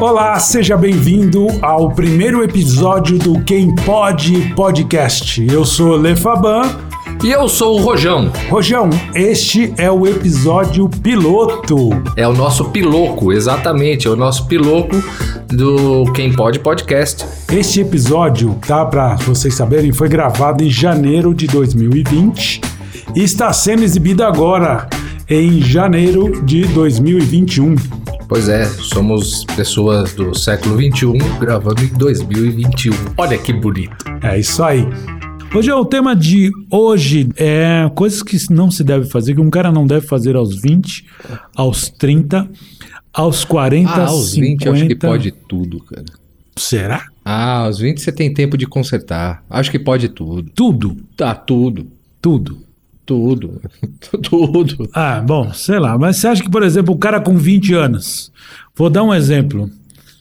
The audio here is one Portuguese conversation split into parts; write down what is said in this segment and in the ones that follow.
Olá, seja bem-vindo ao primeiro episódio do Quem Pode Podcast. Eu sou Lefaban. E eu sou o Rojão. Rojão, este é o episódio piloto. É o nosso piloco, exatamente, é o nosso piloco do Quem Pode Podcast. Este episódio, tá, para vocês saberem, foi gravado em janeiro de 2020 e está sendo exibido agora em janeiro de 2021. Pois é, somos pessoas do século 21 gravando em 2021. Olha que bonito. É isso aí. Hoje é o tema de hoje é coisas que não se deve fazer, que um cara não deve fazer aos 20, aos 30, aos 40, Ah, aos 50. 20 eu acho que pode tudo, cara. Será? Ah, aos 20 você tem tempo de consertar. Acho que pode tudo. Tudo, Tá, tudo. tudo. Tudo. tudo. Ah, bom, sei lá. Mas você acha que, por exemplo, o cara com 20 anos, vou dar um exemplo,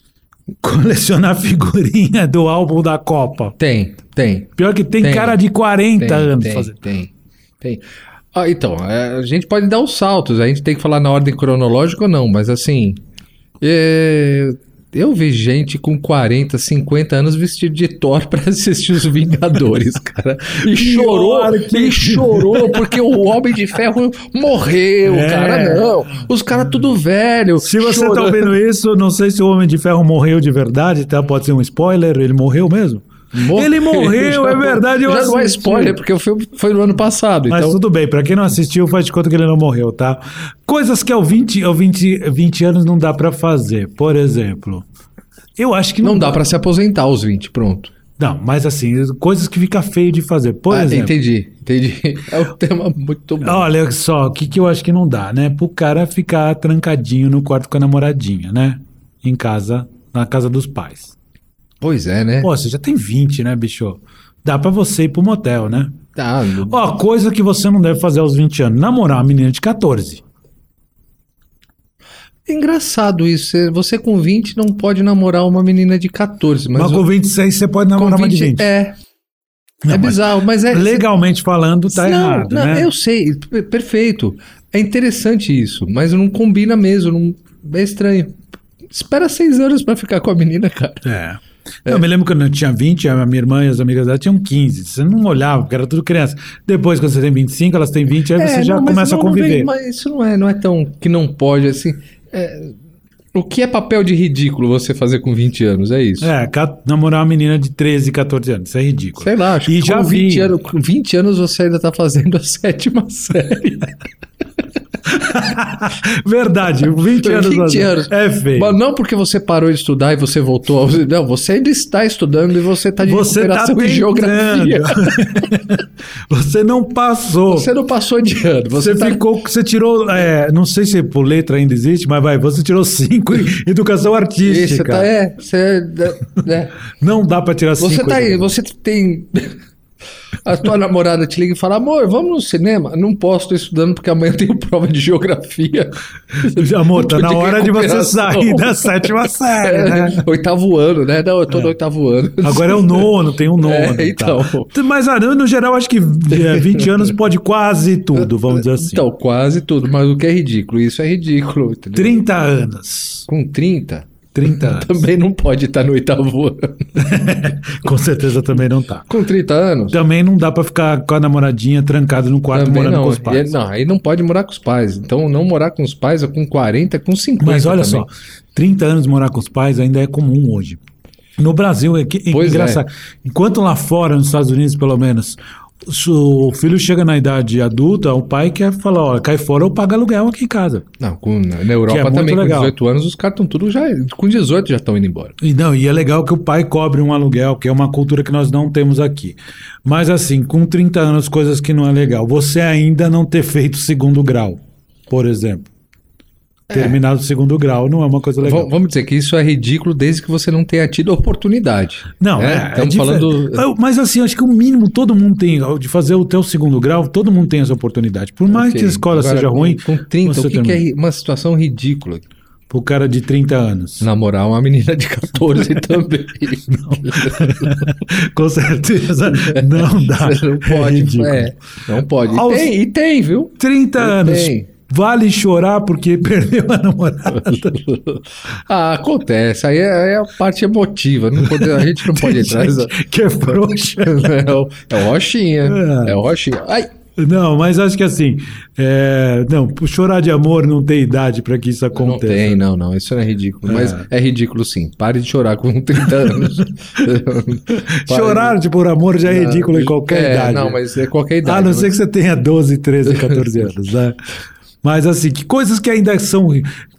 colecionar figurinha do álbum da Copa. Tem, tem. Pior que tem, Tem. cara de 40 Tem, anos tem, fazendo. tem, tem. Ah, então, é, a gente pode dar os saltos, a gente tem que falar na ordem cronológica ou não, mas assim, é, eu vi gente com 40, 50 anos vestido de Thor pra assistir os Vingadores, cara. E chorou, que- e chorou porque o Homem de Ferro morreu, É. cara, não. Os caras tudo velho. Se você tá chorando. ouvindo isso, não sei se o Homem de Ferro morreu de verdade, tá? Pode ser um spoiler, ele morreu mesmo? Morreu. Ele morreu, é verdade, eu Já não é assisti. spoiler, porque o filme foi no ano passado, Mas então... tudo bem, pra quem não assistiu, faz de conta que ele não morreu, tá? Coisas que ao 20, ao 20, 20 anos não dá pra fazer. Por exemplo, eu acho que não, Não dá pra se aposentar aos 20, pronto. Não, mas assim, coisas que fica feio de fazer. Por Ah, exemplo, entendi, entendi. É um tema muito bom. olha só, o que, que eu acho que não dá, né? Pro cara ficar trancadinho no quarto com a namoradinha, né? Em casa, na casa dos pais. Pois é, né? Pô, você já tem 20, né, bicho? Dá pra você ir pro motel, né? Tá, Ó, coisa que você não deve fazer aos 20 anos: namorar uma menina de 14. é engraçado isso. Você- com 20 não pode namorar uma menina de 14, mas, Mas, com 26 você pode namorar uma de 20. É, Não, é mas bizarro, mas é... Legalmente falando, tá não, errado, não, né? eu sei, per- perfeito. É interessante isso, mas não combina mesmo, não, é estranho. Espera seis anos pra ficar com a menina, cara. É. Eu me lembro quando eu tinha 20, a minha irmã e as amigas dela tinham 15. Você não olhava, porque era tudo criança. Depois, quando você tem 25, elas têm 20, aí você É, já não, começa não- a não vem- conviver. mas isso não é, não é tão que não pode, assim. é, o que é papel de ridículo você fazer com 20 anos? É isso. É, namorar uma menina de 13, 14 anos. Isso é ridículo. Sei lá, acho E que já com, 20 vi. anos, com 20 anos você ainda tá fazendo a sétima série. Verdade, 20 anos. 20 anos. É feio. Mas não porque você parou de estudar e você voltou. Ao... Não, você ainda está estudando e você tá de Você tá recuperação em geografia. você não passou. Você não passou de ano. Você, Você tá... ficou, você tirou, é, não sei se por letra ainda existe, mas vai, você tirou 5 em educação artística. tá, é, você, é, Não dá pra tirar 5. Você tá aí, você tem. A tua namorada te liga e fala: Amor, vamos no cinema? Não posso, tô estudando porque amanhã eu tenho prova de geografia. Amor, tá na hora de você sair da sétima série, É, né? Oitavo ano, né? Não, eu tô no oitavo ano. Agora é o nono, tem um nono. É, e tal. então. Mas ah, no geral, acho que é, 20 anos pode quase tudo, vamos dizer assim. Então, quase tudo, mas o que é ridículo? Isso é ridículo. Entendeu? 30 anos. Com 30, 30 anos. também não pode estar no oitavo ano. Com certeza também não tá. Com 30 anos? Também não dá pra ficar com a namoradinha trancado no quarto Também morando não. com os pais. E- Não, aí não pode morar com os pais. Então, não morar com os pais é com 40, é com 50. Mas olha também. só, 30 anos morar com os pais ainda é comum hoje. No Brasil é, que, é Pois é. engraçado. Enquanto lá fora, nos Estados Unidos pelo menos, se o filho chega na idade adulta, o pai quer falar, ó, cai fora ou paga aluguel aqui em casa. Não, com, na Europa muito também, legal. com 18 anos, os caras estão tudo já. Com 18 já estão indo embora. E não, e é legal que o pai cobre um aluguel, que é uma cultura que nós não temos aqui. Mas assim, com 30 anos, coisas que não é legal. Você ainda não ter feito segundo grau, por exemplo. Terminado o segundo grau não é uma coisa legal. V- vamos dizer que isso é ridículo desde que você não tenha tido a oportunidade. Não, né? é, é Estamos diferente. falando. Mas assim, acho que o mínimo todo mundo tem, de fazer o teu segundo grau, todo mundo tem essa oportunidade. Por mais Ok. que a escola Agora, seja com- ruim, Com 30, você o que, que é uma situação ridícula? pro cara de 30 anos. Namorar uma menina de 14 também. Com certeza não dá. Você não É pode. ridículo. É, não pode. E tem, e tem, viu? 30 E anos. tem. Vale chorar porque perdeu a namorada. ah, acontece. Aí é, é a parte emotiva. Não pode- a gente não pode entrar. nessa- que é frouxa. É o, é o Rochinha. É. É o Rochinha. Ai, Não, mas acho que assim, é, não, chorar de amor não tem idade para que isso não aconteça. tem, não, não. Isso não é ridículo. Mas É. é ridículo sim. Pare de chorar com 30 anos. Chorar de por amor já é ridículo em qualquer É, idade. Não, mas é qualquer idade. A não ser que você tenha 12, 13, 14 anos, né? Mas assim, que coisas que ainda são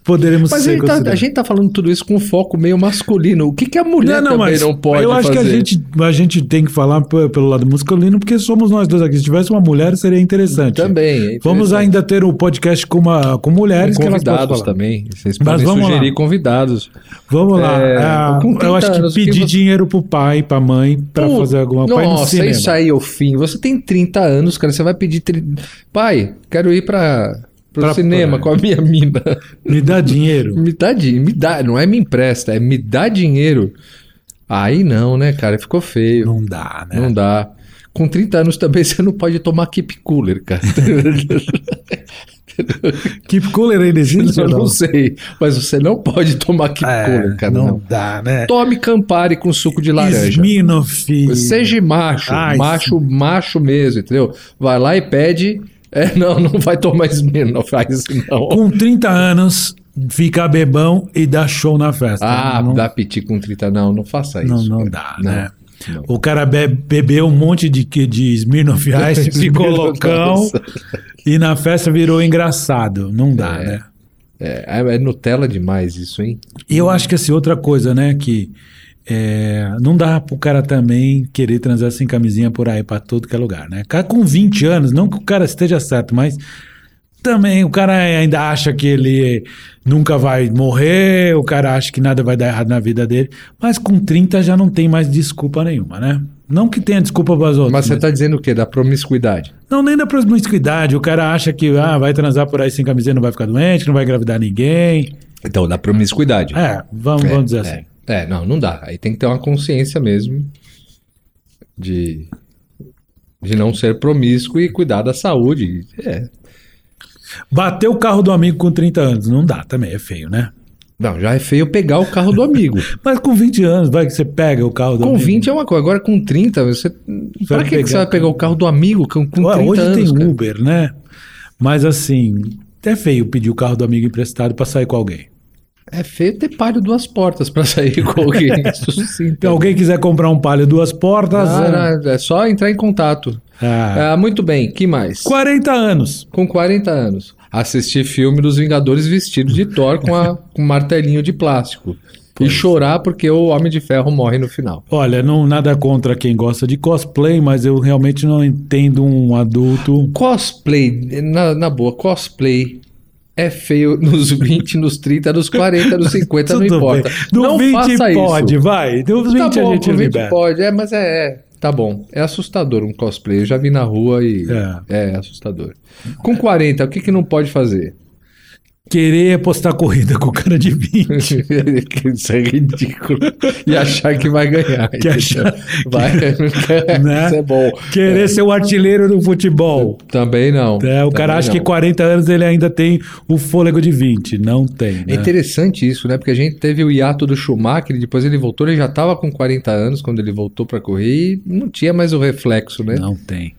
poderemos Mas a ser gente, tá, a gente tá falando tudo isso com foco meio masculino. O que, que a mulher também não pode eu acho fazer? que a gente, a gente tem que falar pelo lado masculino, porque somos nós dois aqui. Se tivesse uma mulher, seria interessante. Também. é Vamos interessante. ainda ter o podcast com, uma, com mulheres Com convidados também. Vocês Mas podem vamos lá. sugerir convidados. Vamos lá. É, Ah, com 30 eu acho que pedir que você- dinheiro pro pai, pra mãe, pra Pô, fazer alguma no Nossa, isso aí é o fim. Você tem 30 anos, cara. Você vai pedir. tri- Pai, quero ir pra, pro Pra cinema praia. com a minha mina. Me dá dinheiro. me dá dinheiro. Me dá, não é me empresta, é me dá dinheiro. Aí não, né, cara? Ficou feio. Não dá, né? Não dá. Com 30 anos também você não pode tomar keep cooler, cara. Keep cooler ainda existe? eu não sei. Mas você não pode tomar keep É, cooler, cara. não, Não. dá, né? Tome Campari com suco de laranja. Smirnoff. Seja macho, Ai, macho, macho mesmo, entendeu? Vai lá e pede. É, não, não vai tomar Smirnoff, faz isso não. Com 30 anos, fica bebão e dá show na festa. Ah, não, dá piti com 30, não, não faça isso. não, não cara. dá, Não, né? não. O cara bebe, bebeu um monte de, de Smirnoff Ice, ficou loucão e na festa virou engraçado. Não dá, É. né? É, é Nutella demais isso, hein? E eu acho que assim, outra coisa, né, que é, não dá pro cara também querer transar sem camisinha por aí pra todo que é lugar, né? Cara com 20 anos, não que o cara esteja certo, mas também o cara ainda acha que ele nunca vai morrer, o cara acha que nada vai dar errado na vida dele, mas com 30 já não tem mais desculpa nenhuma, né? Não que tenha desculpa para as outras. Mas você mas- tá dizendo o quê? Da promiscuidade. Não, nem da promiscuidade. O cara acha que ah, vai transar por aí sem camisinha, não vai ficar doente, não vai engravidar ninguém. Então, da promiscuidade. É, vamos, vamos dizer assim. É, não, não dá. Aí tem que ter uma consciência mesmo de, de não ser promíscuo e cuidar da saúde. É. Bater o carro do amigo com 30 anos, não dá também, é feio, né? Não, já é feio pegar o carro do amigo. Mas com 20 anos, vai que você pega o carro do com amigo. 20 é uma coisa, agora com 30, você. Pra vai que, que você vai pegar o carro do amigo com, com 30 Ué, hoje anos? tem cara? Uber, né? Mas assim, é feio pedir o carro do amigo emprestado pra sair com alguém. É feio ter palho duas portas pra sair com alguém. Sim. Se Então, alguém quiser comprar um palio duas portas, Ah, é... é só entrar em contato. Ah, Ah, muito bem, que mais? 40 anos. Com 40 anos. Assistir filme dos Vingadores vestido de Thor com, a, com um martelinho de plástico. E chorar porque o Homem de Ferro morre no final. Olha, não nada contra quem gosta de cosplay, mas eu realmente não entendo um adulto. Cosplay, na, na boa, cosplay é feio nos 20, nos 30, nos 40, nos 50, não importa. bem. No não 20 faça pode, isso. vai. No 20 Tá bom, a gente com 20 libera. pode, é, mas é, é, tá bom. É assustador um cosplay. Eu já vi na rua e é, assustador. Com 40, o que, que não pode fazer? Querer apostar corrida com o cara de 20. Isso é ridículo. E achar que vai ganhar. Que achar- Vai, Né? Isso é bom. Querer ser o artilheiro do futebol. Também não. É, o cara Também acha não. que 40 anos ele ainda tem o fôlego de 20. Não tem. É Né? interessante isso, né? Porque a gente teve o hiato do Schumacher, e depois ele voltou, ele já estava com 40 anos quando ele voltou para correr e não tinha mais o reflexo, né? Não tem.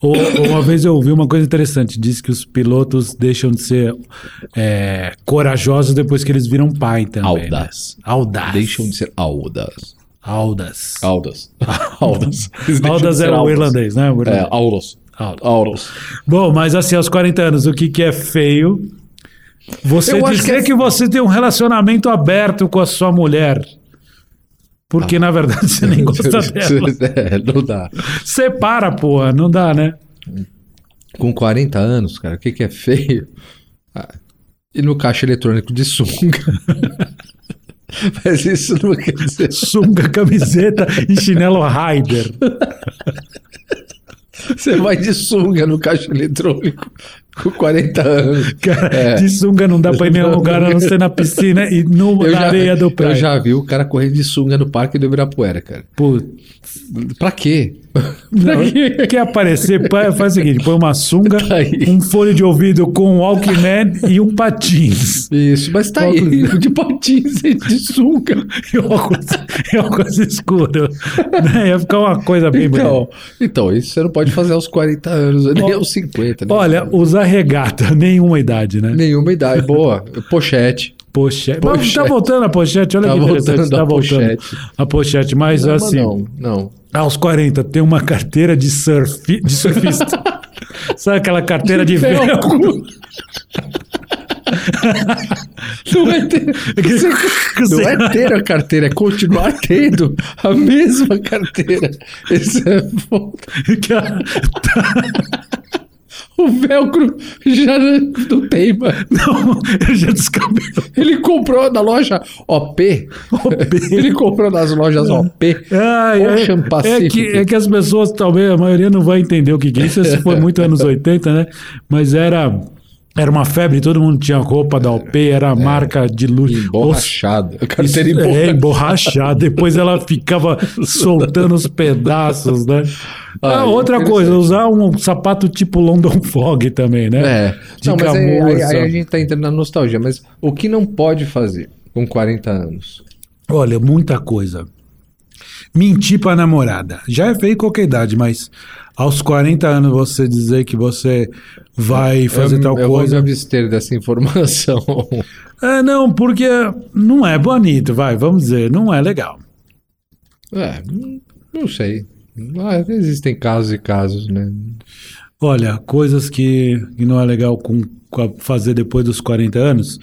Ou, uma vez eu ouvi uma coisa interessante, disse que os pilotos deixam de ser é, corajosos depois que eles viram pai também. né? Audaz. Audaz. Deixam de ser audaz. Audaz. Audaz. Audaz. Eles deixam de Audaz ser era o irlandês, né? O É. Audaz. Bom, mas assim, aos 40 anos, o que, que é feio? Você Eu acho dizer que que, é- você tem um relacionamento aberto com a sua mulher. Porque, na verdade, você nem gosta dela. É, não dá. Separa, porra. Não dá, né? Com 40 anos, cara, o que, que é feio? Ah, e no caixa eletrônico de sunga. Mas isso não quer dizer. Sunga, camiseta e chinelo Raider. Você vai de sunga no caixa eletrônico com 40 anos. Cara, É. de sunga não dá pra ir em nenhum lugar a não ser na piscina e no, Eu na já, areia do eu praia. já vi o cara correndo de sunga no parque do Ibirapuera, cara. Putz, Pra quê? Não, quer aparecer? pa- Faz o seguinte: põe uma sunga, Tá um fone de ouvido com um Walkman e um patins. Isso, mas tá aí, de patins e de sunga. E óculos, e óculos escuros. Né? Ia ficar uma coisa bem bonita. Então, então, isso você não pode fazer aos 40 anos, nem aos 50. né? Olha, usar regata, nenhuma idade, né? Nenhuma idade. Boa. Pochete. Pochete. Pochete. Tá voltando a pochete, olha Tá que interessante. voltando Tá a voltando pochete. a pochete. Mas Não, assim, não, não. aos 40, tem uma carteira de, de surfista. Sabe aquela carteira de, velcro? Não é ter, não é ter a carteira, é continuar tendo a mesma carteira. Isso é. Que a- O velcro já não tem, mano. Não, eu já descabelo. Ele comprou na loja OP. Ele comprou nas lojas OP. Ai, Ocean é, é, que, é que as pessoas, talvez, a maioria não vai entender o que, que é isso. Isso foi muito anos 80, né? Mas era, era uma febre, todo mundo tinha roupa da OP, era a marca de luxo. Emborrachado. A Isso, carteira é, emborrachada. emborrachada. Depois ela ficava soltando os pedaços, né? Ah, outra coisa, usar um sapato tipo London Fog também, né? É. De Não, mas aí, aí- aí a gente tá entrando na nostalgia. Mas o que não pode fazer com 40 anos? Olha, muita coisa. Mentir pra namorada. Já é feio qualquer idade, mas aos 40 anos você dizer que você vai fazer eu, tal eu vou me coisa. abster dessa informação. É, não, porque não é bonito, vai, vamos dizer, não é legal. É, não sei. Ah, existem casos e casos, né? Olha, coisas que, que não é legal com, com fazer depois dos 40 anos.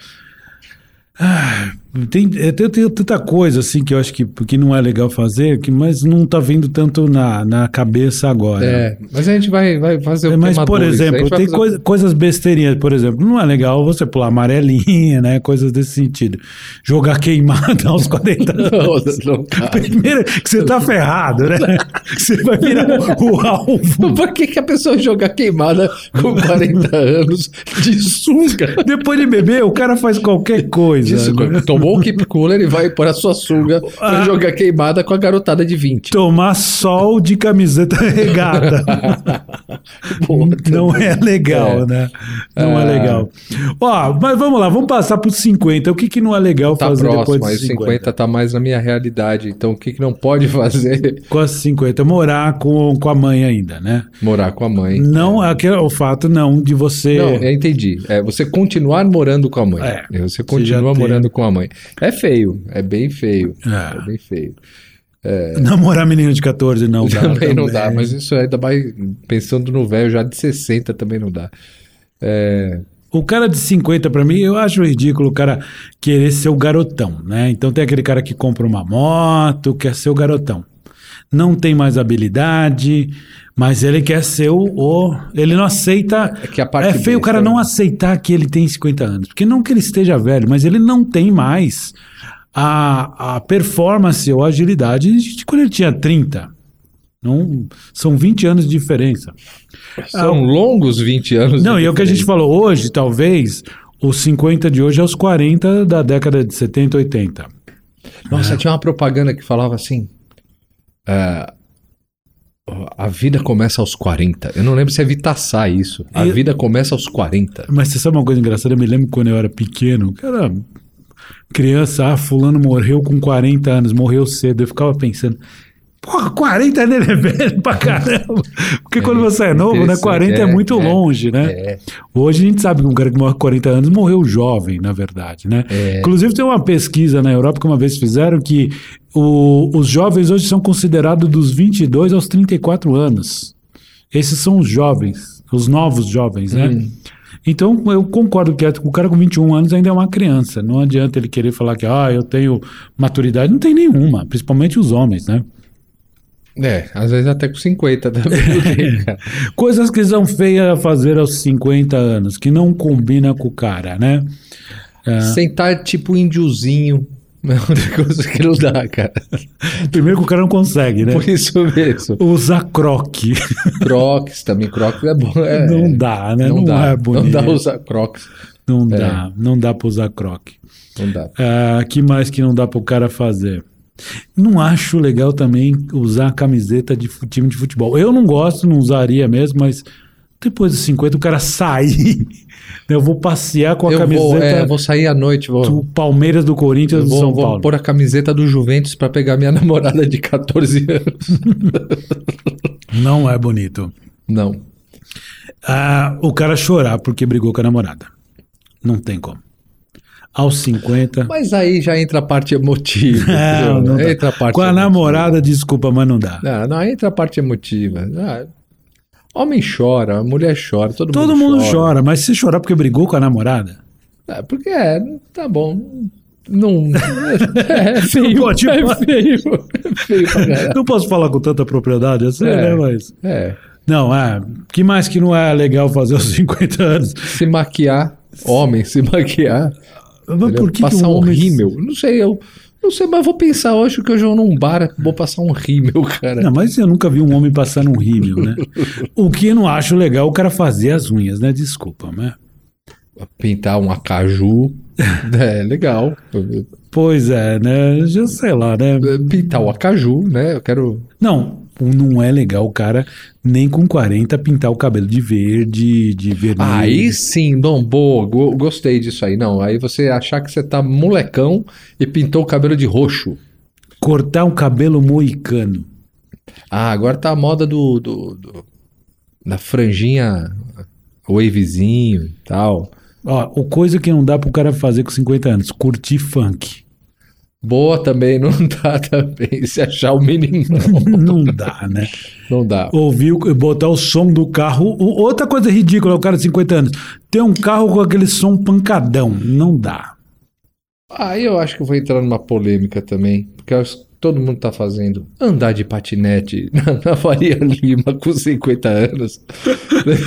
Ah, tem, é, tem, tem tanta coisa assim que eu acho que, que não é legal fazer, que, mas não tá vindo tanto na, na cabeça agora. É, mas a gente vai, vai fazer o É, Mas, por exemplo, tem fazer- coisa- coisas besteirinhas, por exemplo, não é legal você pular amarelinha, né? Coisas desse sentido. Jogar queimada aos 40 anos. Não, não. Primeiro que você tá ferrado, né? Você vai virar o alvo. Por que, que a pessoa joga queimada com 40 anos de sunga? Depois de beber, o cara faz qualquer coisa. Isso, né? tomou o keep cooler e vai pôr a sua sunga pra Ah. jogar queimada com a garotada de 20. Tomar sol de camiseta regata. Pô, Não é legal, É. né? Não é Ah. legal. Ó, mas vamos lá, vamos passar pro 50. O que, que não é legal Tá fazer depois próximo, dos aí 50? 50 tá mais na minha realidade. Então o que, que não pode fazer? Quase 50. Morar com, com a mãe ainda, né? Morar com a mãe. Não, aquele, o fato não de você. Não, eu entendi. É você continuar morando com a mãe. É. Você Você continua tem- morando com a mãe. É feio, é bem feio. É. É, bem feio. Namorar menino de 14 não dá. também não dá, mas isso ainda mais pensando no velho já de 60 também não dá. É, O cara de 50, pra mim, eu acho ridículo o cara querer ser o garotão, né? Então tem aquele cara que compra uma moto, quer ser o garotão. Não tem mais habilidade, mas ele quer ser o. o- ele não aceita. É que a parte é feio o cara não aceitar que ele tem 50 anos. Porque não que ele esteja velho, mas ele não tem mais a, a performance ou agilidade de quando ele tinha 30. Não, são 20 anos de diferença. são longos 20 anos. Não, e é o que a gente falou hoje, talvez, os 50 de hoje é os 40 da década de 70, 80. Nossa, tinha uma propaganda que falava assim. É, a vida começa aos 40. Eu não lembro se é Vitaçá isso. A Eu- vida começa aos 40. Mas você sabe uma coisa engraçada? Eu me lembro quando eu era pequeno, cara, criança, ah, fulano morreu com 40 anos, morreu cedo. Eu ficava pensando, porra, 40 anos ele é velho pra caramba. Porque quando você é novo, né, interessante, 40 é, é, muito é, longe, né? É. Hoje a gente sabe que um cara que morre com 40 anos morreu jovem, na verdade, né? É. Inclusive tem uma pesquisa na Europa que uma vez fizeram que o- os jovens hoje são considerados dos 22 aos 34 anos. Esses são os jovens, os novos jovens, né? Hum. Então eu concordo que o cara com 21 anos ainda é uma criança. Não adianta ele querer falar que ah, eu tenho maturidade. Não tem nenhuma, principalmente os homens, né? É, às vezes até com 50 também tem, cara. Coisas que são feias a fazer aos 50 anos, que não combina com o cara, né? Sentar tipo índiozinho. É outra coisa que não dá, cara. Primeiro que o cara não consegue, né? Por isso mesmo. Usar croque. Crocs também, Crocs é bom. é- não dá, né? Não, Não, dá. é bonito. Não dá usar Crocs. Não dá, não dá pra usar croque. Não dá. Ah, que mais que não dá pro cara fazer? Não acho legal também usar a camiseta de time de futebol. Eu não gosto, não usaria mesmo, mas depois dos 50 o cara sair. Eu vou passear com a eu vou, camiseta é, vou sair à noite, vou, do Palmeiras, do Corinthians, eu do vou, São vou Paulo. pôr a camiseta do Juventus pra pegar minha namorada de 14 anos. Não é bonito. Não. Ah, o cara chorar porque brigou com a namorada. Não tem como. Aos 50. Mas aí já entra a parte emotiva. Não, entendeu? não dá. entra a parte Com a emotiva. namorada, desculpa, mas não dá. Não, não, entra a parte emotiva. Ah, homem chora, mulher chora, todo, Todo mundo chora, mas se chorar porque brigou com a namorada? É, porque é, tá bom. Não. É feio. pode é feio. É feio. Não posso falar com tanta propriedade assim, É. né? Mas. É. Não, é. que mais que não é legal fazer aos 50 anos? Se maquiar, homem, se maquiar. Mas por que, que passar um um homem... rímel. Não sei, eu. Não sei, mas vou pensar hoje que eu vou num bar, vou passar um rímel, cara. Não, mas eu nunca vi um homem passar num rímel, né? o que eu não acho legal é o cara fazer as unhas, né? Desculpa, né? Pintar um acaju. É legal. Pois é, né? Já sei lá, né? Pintar o acaju, né? Eu quero. Não, não é legal o cara nem com 40 pintar o cabelo de verde, de vermelho. Aí sim, não, boa, go- gostei disso aí. Não, aí você achar que você tá molecão e pintou o cabelo de roxo. Cortar um cabelo moicano. Ah, agora tá a moda do, do, do- da franjinha wavezinho e tal. Ó, o coisa que não dá pro cara fazer com 50 anos, curtir funk. Boa também, não dá também. Se achar o mínimo, não dá, né? não dá. Ouvir, botar o som do carro. Outra coisa ridícula, o cara de 50 anos. Ter um carro com aquele som pancadão. Não dá. Aí eu acho que eu vou entrar numa polêmica também, porque eu todo mundo tá fazendo andar de patinete na, na Faria Lima com 50 anos,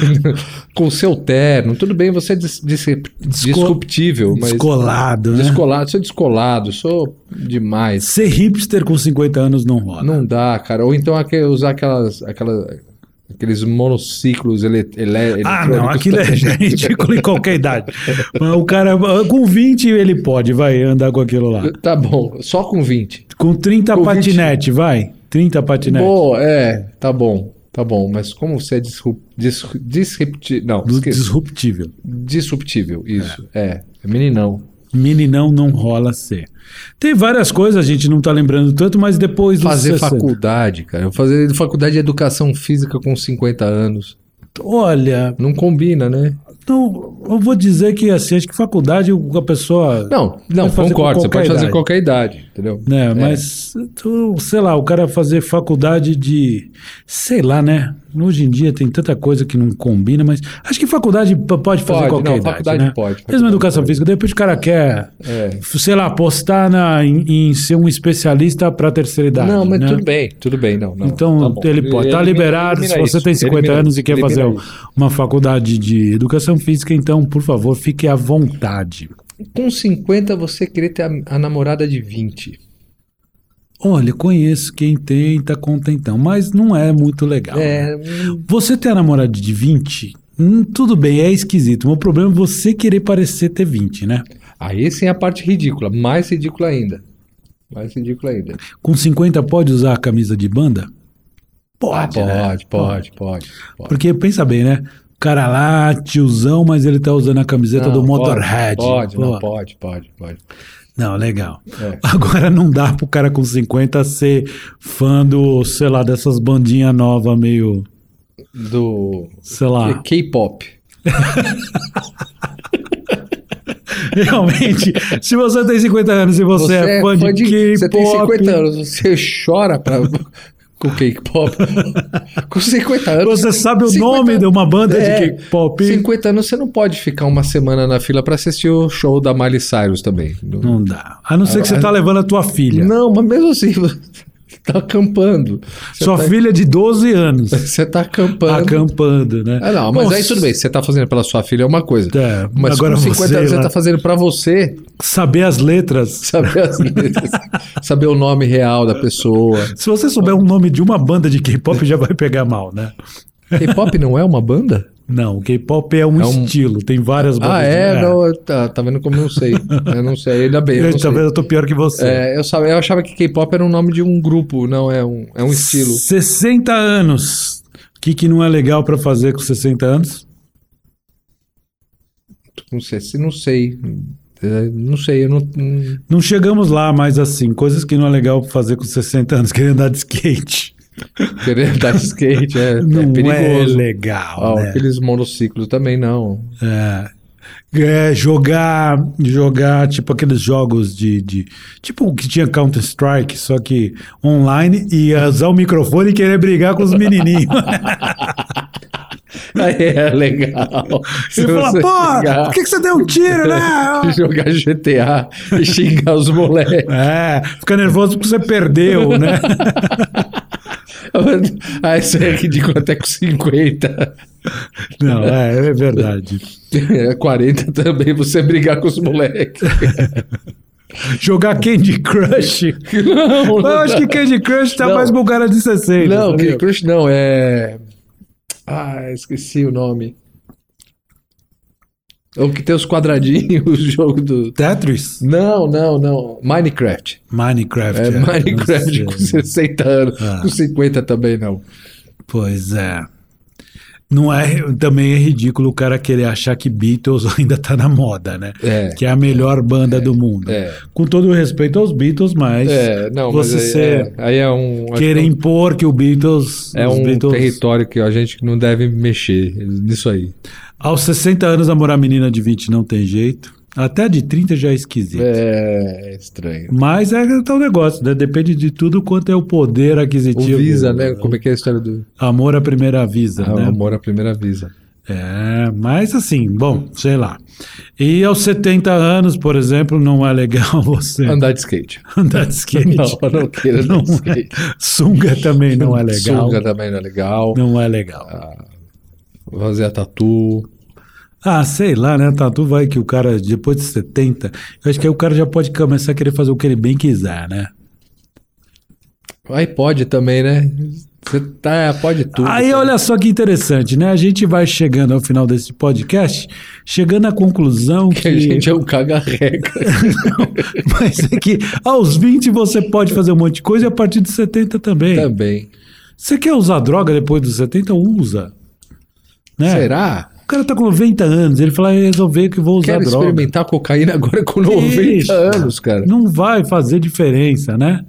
com seu terno. Tudo bem, você é dis, dis, disruptível, mas Descolado, né? descolado, sou descolado, sou demais. Ser hipster com 50 anos não rola. Não dá, cara. Ou então usar aquelas, aquelas, aqueles monociclos ele, ele, Ah, não, aquilo é ridículo em qualquer idade. Mas o cara, com 20, ele pode, vai andar com aquilo lá. Tá bom, só com 20. Com 30 Com 20. patinete, vai. 30 patinete. Boa, é, tá bom, tá bom. Mas como você é disrup, dis, disrupti- não, disruptível. disruptível, isso, é. é, meninão. Meninão não rola ser. Tem várias coisas, a gente não tá lembrando tanto, mas depois Fazer 60. faculdade, cara. Eu fazer faculdade de educação física com 50 anos. Olha, Não combina, né? não, eu vou dizer que assim, acho que faculdade a pessoa. Não, não, fazer concordo. Você pode fazer idade. qualquer idade, entendeu? Né, mas, tu, sei lá, o cara fazer faculdade de. Sei lá, né? Hoje em dia tem tanta coisa que não combina, mas acho que faculdade pode fazer Pode, qualquer não, idade. faculdade né? pode, Mesmo faculdade educação pode. física, de repente o cara quer, É. sei lá, apostar na, em, em ser um especialista para terceira idade. Não, mas né? tudo bem, tudo bem, não. não Então, tá ele pode. Tá Elimina- liberado. Se você isso, tem 50 elimina anos e quer fazer isso. uma faculdade de educação física, então, por favor, fique à vontade. Com 50 você queria ter a, a namorada de 20. Olha, conheço quem tem, tá contentão, mas não é muito legal. né? É, hum, Você ter a namorada de 20, hum, tudo bem, é esquisito. mas O problema é você querer parecer ter 20, né? aí sim é a parte ridícula, mais ridícula ainda. Mais ridícula ainda. Com 50 pode usar a camisa de banda? Ah, Pode, né? pode, pode, pode, pode. Porque pensa bem, né? O cara lá, tiozão, mas ele tá usando a camiseta Não, do pode, Motorhead. Pode, Pô, não, pode, pode, pode. Não, legal. É. Agora não dá pro cara com 50 ser fã do, sei lá, dessas bandinhas novas meio, Do sei lá. K-pop. Realmente, se você tem 50 anos e você, é fã de, K-pop... Você tem 50 anos, você chora pra, com K-pop. com 50 anos. Você sabe o 50 nome de uma banda É, de K-pop? 50 anos você não pode ficar uma semana na fila pra assistir o show da Miley Cyrus também. Não, Não dá. A não ser que você tá levando a tua filha. não mas mesmo assim, tá acampando. Você Sua tá, filha de 12 anos Você tá acampando. acampando, né? Ah, não, mas Bom, aí tudo bem. Você tá fazendo pela sua filha é uma coisa. É, mas agora com 50 você anos você tá fazendo pra você Saber as letras. saber as letras, saber o nome real da pessoa. Se você souber o nome de uma banda de K-pop, já vai pegar mal, né? K-pop não é uma banda? Não, o K-pop é um É um- estilo, tem várias Ah, bandas. é? Não, eu- tá, tá vendo como eu não sei. Eu não sei, ainda bem. Eu, não talvez eu tô pior que você. É, eu, sabe, eu achava que K-pop era um nome de um grupo, não, é um, é um estilo. 60 anos. O que, que não é legal pra fazer com 60 anos? Não sei, se não sei. É, Não sei, eu não. não- Não chegamos lá, mas assim, coisas que não é legal fazer com 60 anos, querer andar de skate. Querer andar de skate é, é Não é, perigoso. legal, Ó, né? Aqueles monociclos também não. É. É, jogar, jogar tipo aqueles jogos de, de tipo o que tinha Counter Strike, só que online e usar o microfone e querer brigar com os menininhos. Aí é legal. Se Você fala, você pô, chegar- por que, que você deu um tiro, né? jogar GTA e xingar os moleques. É, fica nervoso porque você perdeu, né? Ah, isso é ridículo até com 50. Não, é, é verdade. É, 40 também, você brigar com os moleques. Jogar Candy Crush. Não, Eu acho que Candy Crush tá Não. mais cara de 60. Não? Candy Crush não, é. Ah, esqueci o nome. É O que tem os quadradinhos, o jogo do. Tetris? Não, não, não. Minecraft. Minecraft. É, Minecraft não com sei. 60 anos. Ah. Com 50 também não. Pois é. Não é, também é ridículo o cara querer achar que Beatles ainda tá na moda, né? É. Que é a melhor banda do mundo. É. Com todo o respeito aos Beatles, mas É, não, você mas aí, ser- é, aí é um. querer que impor que o Beatles. É um Beatles, território que a gente não deve mexer nisso aí. Aos 60 anos, namorar menina de 20 não tem jeito. Até de 30 já é esquisito. É estranho. Mas é tal negócio, né? Depende de tudo quanto é o poder O aquisitivo. Visa, né? Como é que é a história do Amor à primeira visa, ah, o né? amor à primeira visa? É, mas assim, bom, sei lá. E aos 70 anos, por exemplo, não é legal você Andar de skate. andar de skate. Não, não queiro andar Não de é. skate. Sunga também não é legal. Sunga também não é legal. Não é legal. Fazer a tatu. Ah, sei lá, né? Tatu vai que o cara, depois de 70, eu acho que aí o cara já pode começar a querer fazer o que ele bem quiser, né? Aí pode também, né? Você tá, pode tudo. Aí cara. olha só que interessante, né? A gente vai chegando ao final desse podcast, chegando à conclusão que. Que a gente é um caga-regra. Mas é que aos 20 você pode fazer um monte de coisa e a partir de 70 também. também. Você quer usar droga depois dos 70? Usa. Né? Será? O cara tá com 90 anos, ele fala, "Ah, resolver que vou usar Quero droga. experimentar cocaína agora com 90 Ixi, anos, cara. Não vai fazer diferença, né?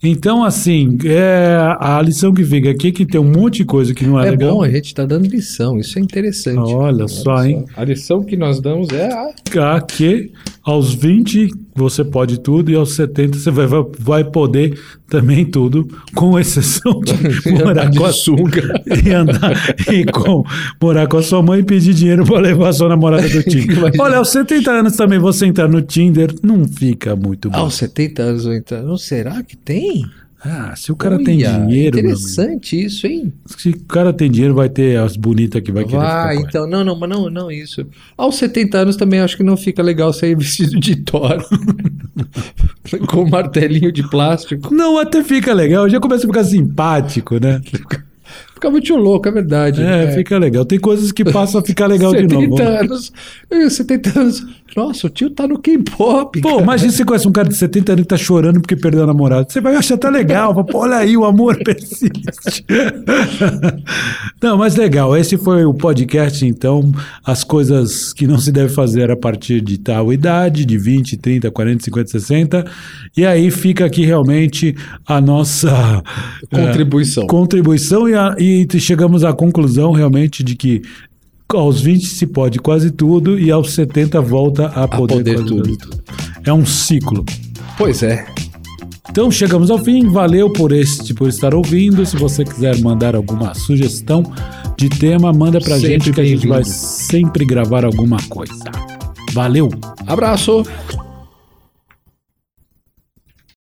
Então, assim, é, a lição que fica aqui é que tem um monte de coisa que não é, É legal. bom, a gente tá dando lição, isso é interessante. Olha só, hein? A lição que nós damos é a A que aos 20 você pode tudo e aos 70 você vai, vai, poder também tudo, com exceção de morar com a sunga. e andar e com, morar com a sua mãe e pedir dinheiro para levar a sua namorada do Tinder. Olha, aos 70 anos também você entrar no Tinder não fica muito bom. Aos 70 anos ou então. Não será que tem? Ah, se o cara tem dinheiro, Interessante isso, hein? se o cara tem dinheiro, vai ter as bonitas que vai querer Vai, ficar com então, não, não, mas não, não isso. Aos 70 anos também acho que não fica legal sair vestido de Thor. com um martelinho de plástico. Não, até fica legal, já começa a ficar simpático, né? Fica muito louco, é verdade. É, fica legal. Tem coisas que passam a ficar legal de 70 novo. anos. eh, 70 anos. Nossa, o tio tá no K-pop. Pô, cara. imagina você conhece um cara de 70 anos que tá chorando porque perdeu a namorada. Você vai achar até legal. Pô, olha aí, o amor persiste. Não, mas legal. Esse foi o podcast, então. As coisas que não se deve fazer a partir de tal idade, de 20, 30, 40, 50, 60. E aí fica aqui realmente a nossa Contribuição. eh, contribuição e, a- e chegamos à conclusão realmente de que aos 20 se pode quase tudo e aos 70 volta a A poder, poder quase tudo. É um ciclo. Pois é. Então chegamos ao fim. Valeu por este por estar ouvindo. Se você quiser mandar alguma sugestão de tema, manda pra Sempre gente que a gente vai sempre gravar alguma coisa. Valeu. Abraço.